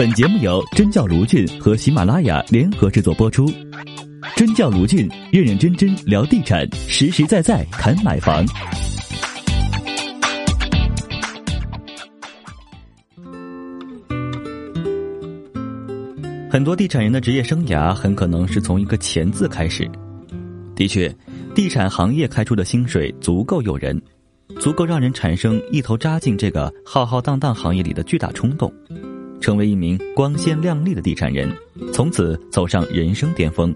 本节目由真教卢俊和喜马拉雅联合制作播出。真教卢俊认认真真聊地产，实实在在谈买房。很多地产人的职业生涯很可能是从一个“钱”字开始。的确，地产行业开出的薪水足够诱人，足够让人产生一头扎进这个浩浩荡荡行业里的巨大冲动，成为一名光鲜亮丽的地产人，从此走上人生巅峰。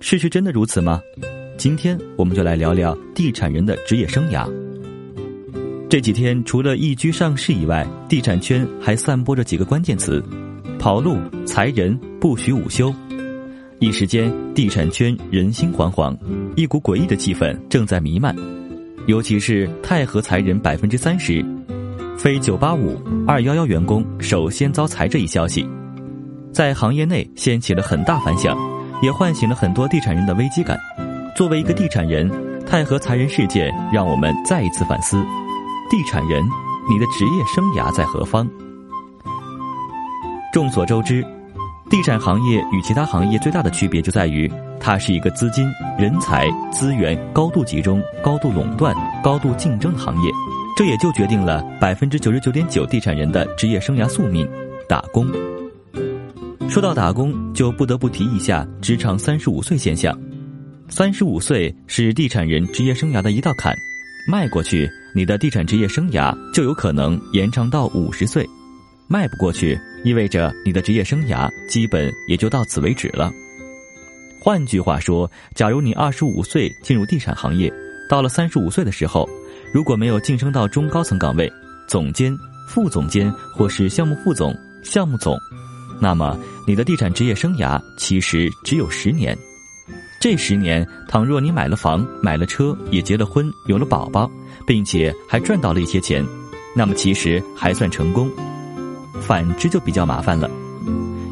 事实真的如此吗？今天我们就来聊聊地产人的职业生涯。这几天除了易居上市以外，地产圈还散播着几个关键词。跑路、裁人、不许午休，一时间地产圈人心惶惶，一股诡异的气氛正在弥漫。尤其是泰和裁人百分之三十，非九八五、二幺幺员工首先遭裁这一消息，在行业内掀起了很大反响，也唤醒了很多地产人的危机感。作为一个地产人，泰和裁人事件让我们再一次反思：地产人，你的职业生涯在何方？众所周知，地产行业与其他行业最大的区别就在于，它是一个资金、人才、资源高度集中、高度垄断、高度竞争的行业。这也就决定了百分之九十九点九地产人的职业生涯宿命——打工。说到打工，就不得不提一下职场三十五岁现象。三十五岁是地产人职业生涯的一道坎，迈过去，你的地产职业生涯就有可能延长到五十岁；迈不过去。意味着你的职业生涯基本也就到此为止了。换句话说，假如你二十五岁进入地产行业，到了三十五岁的时候，如果没有晋升到中高层岗位，总监、副总监或是项目副总、项目总，那么你的地产职业生涯其实只有十年。这十年，倘若你买了房、买了车，也结了婚、有了宝宝，并且还赚到了一些钱，那么其实还算成功。反之就比较麻烦了，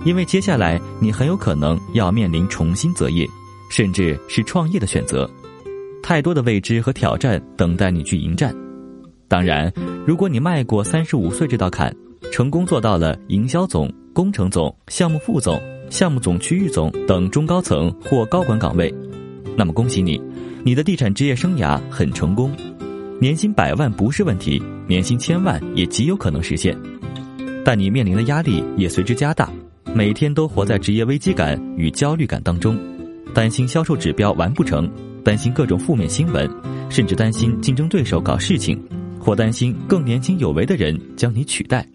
因为接下来你很有可能要面临重新择业，甚至是创业的选择，太多的未知和挑战等待你去迎战。当然，如果你迈过三十五岁这道坎，成功做到了营销总、工程总、项目副总、项目总区域总等中高层或高管岗位，那么恭喜你，你的地产职业生涯很成功，年薪百万不是问题，年薪千万也极有可能实现。但你面临的压力也随之加大，每天都活在职业危机感与焦虑感当中，担心销售指标完不成，担心各种负面新闻，甚至担心竞争对手搞事情，或担心更年轻有为的人将你取代。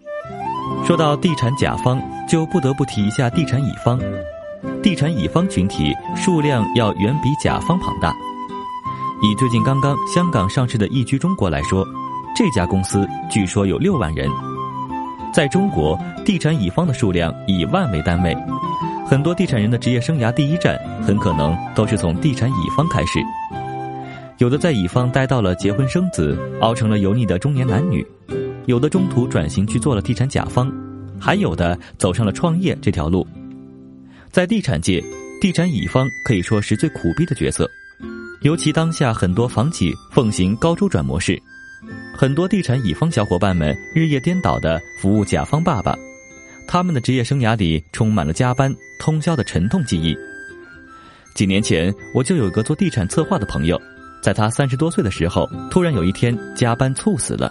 说到地产甲方，就不得不提一下地产乙方。地产乙方群体数量要远比甲方庞大。以最近刚刚香港上市的易居中国来说，这家公司据说有六万人。在中国，地产乙方的数量以万为单位，很多地产人的职业生涯第一站很可能都是从地产乙方开始。有的在乙方待到了结婚生子，熬成了油腻的中年男女；有的中途转型去做了地产甲方，还有的走上了创业这条路。在地产界，地产乙方可以说是最苦逼的角色，尤其当下很多房企奉行高周转模式。很多地产乙方小伙伴们日夜颠倒的服务甲方爸爸，他们的职业生涯里充满了加班通宵的沉痛记忆。几年前，我就有个做地产策划的朋友，在他三十多岁的时候，突然有一天加班猝死了。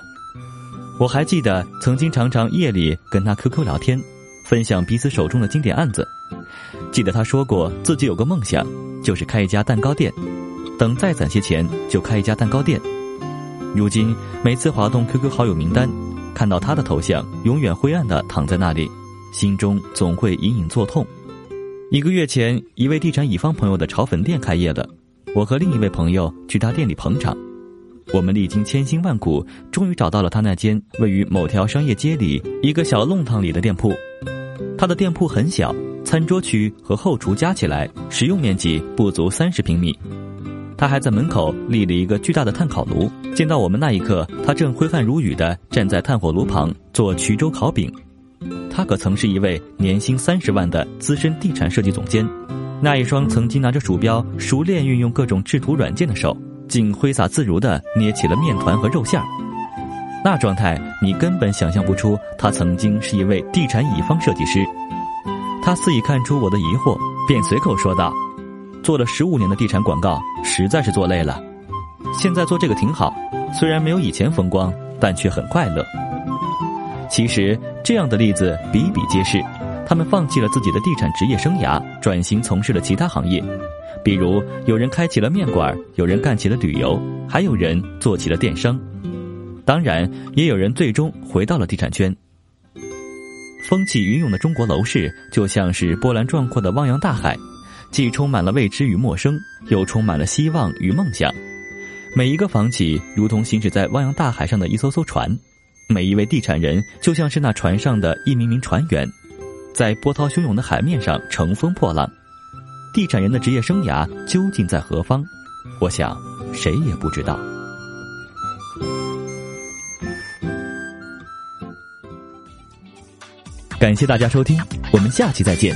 我还记得曾经常常夜里跟他 QQ 聊天，分享彼此手中的经典案子。记得他说过自己有个梦想，就是开一家蛋糕店，等再攒些钱就开一家蛋糕店。如今每次滑动 QQ 好友名单，看到他的头像，永远灰暗的躺在那里，心中总会隐隐作痛。一个月前，一位地产乙方朋友的炒粉店开业了，我和另一位朋友去他店里捧场。我们历经千辛万苦，终于找到了他那间位于某条商业街里一个小弄堂里的店铺。他的店铺很小，餐桌区和后厨加起来使用面积不足三十平米。他还在门口立了一个巨大的炭烤炉。见到我们那一刻，他正挥汗如雨地站在炭火炉旁做衢州烤饼。他可曾是一位年薪三十万的资深地产设计总监？那一双曾经拿着鼠标、熟练运用各种制图软件的手，竟挥洒自如地捏起了面团和肉馅儿。那状态你根本想象不出他曾经是一位地产乙方设计师。他似已看出我的疑惑，便随口说道：“做了十五年的地产广告，实在是做累了。现在做这个挺好，虽然没有以前风光，但却很快乐。”其实这样的例子比比皆是。他们放弃了自己的地产职业生涯，转型从事了其他行业，比如有人开起了面馆，有人干起了旅游，还有人做起了电商。当然，也有人最终回到了地产圈。风起云涌的中国楼市就像是波澜壮阔的汪洋大海，既充满了未知与陌生，又充满了希望与梦想。每一个房企如同行驶在汪洋大海上的一艘艘船，每一位地产人就像是那船上的一名名船员。在波涛汹涌的海面上乘风破浪，地产人的职业生涯究竟在何方？我想，谁也不知道。感谢大家收听，我们下期再见。